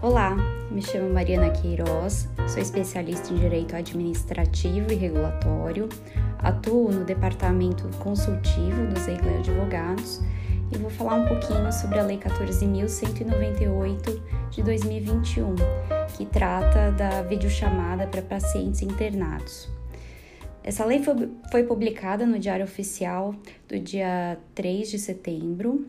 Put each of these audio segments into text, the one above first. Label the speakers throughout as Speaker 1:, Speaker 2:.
Speaker 1: Olá, me chamo Mariana Queiroz, sou especialista em Direito Administrativo e Regulatório, atuo no Departamento Consultivo do Zegler Advogados e vou falar um pouquinho sobre a Lei 14.198 de 2021, que trata da videochamada para pacientes internados. Essa lei foi, foi, publicada no Diário Oficial do dia 3 de setembro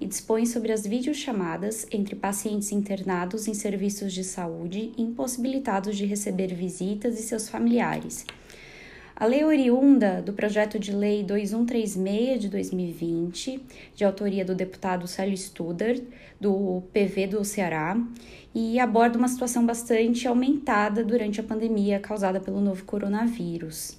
Speaker 1: e dispõe sobre as videochamadas entre pacientes internados em serviços de saúde impossibilitados de receber visitas e seus familiares. A lei oriunda do projeto de lei 2136 de 2020, de autoria do deputado Célio Studer, do PV do Ceará, e aborda uma situação bastante aumentada durante a pandemia causada pelo novo coronavírus.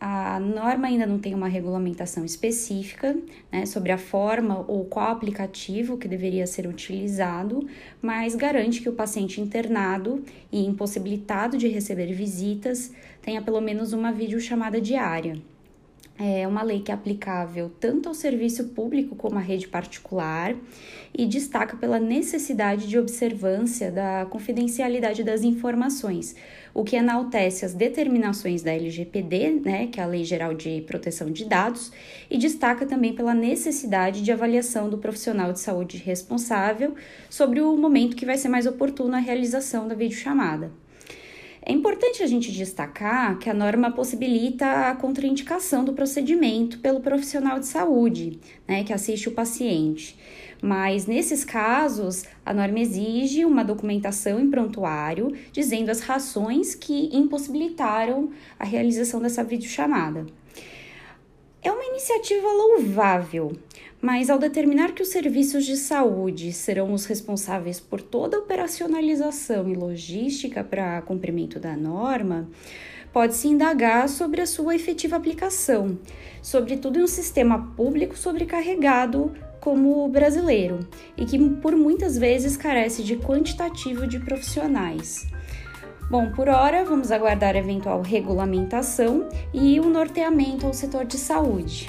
Speaker 1: A norma ainda não tem uma regulamentação específica né, sobre a forma ou qual aplicativo que deveria ser utilizado, mas garante que o paciente internado e impossibilitado de receber visitas tenha pelo menos uma videochamada diária. É uma lei que é aplicável tanto ao serviço público como à rede particular e destaca pela necessidade de observância da confidencialidade das informações, o que enaltece as determinações da LGPD, né, que é a Lei Geral de Proteção de Dados, e destaca também pela necessidade de avaliação do profissional de saúde responsável sobre o momento que vai ser mais oportuno a realização da videochamada. É importante a gente destacar que a norma possibilita a contraindicação do procedimento pelo profissional de saúde, né, que assiste o paciente. Mas nesses casos, a norma exige uma documentação em prontuário dizendo as razões que impossibilitaram a realização dessa videochamada. É uma iniciativa louvável, mas ao determinar que os serviços de saúde serão os responsáveis por toda a operacionalização e logística para cumprimento da norma, pode-se indagar sobre a sua efetiva aplicação, sobretudo em um sistema público sobrecarregado como o brasileiro e que por muitas vezes carece de quantitativo de profissionais. Bom, por hora, vamos aguardar eventual regulamentação e o um norteamento ao setor de saúde.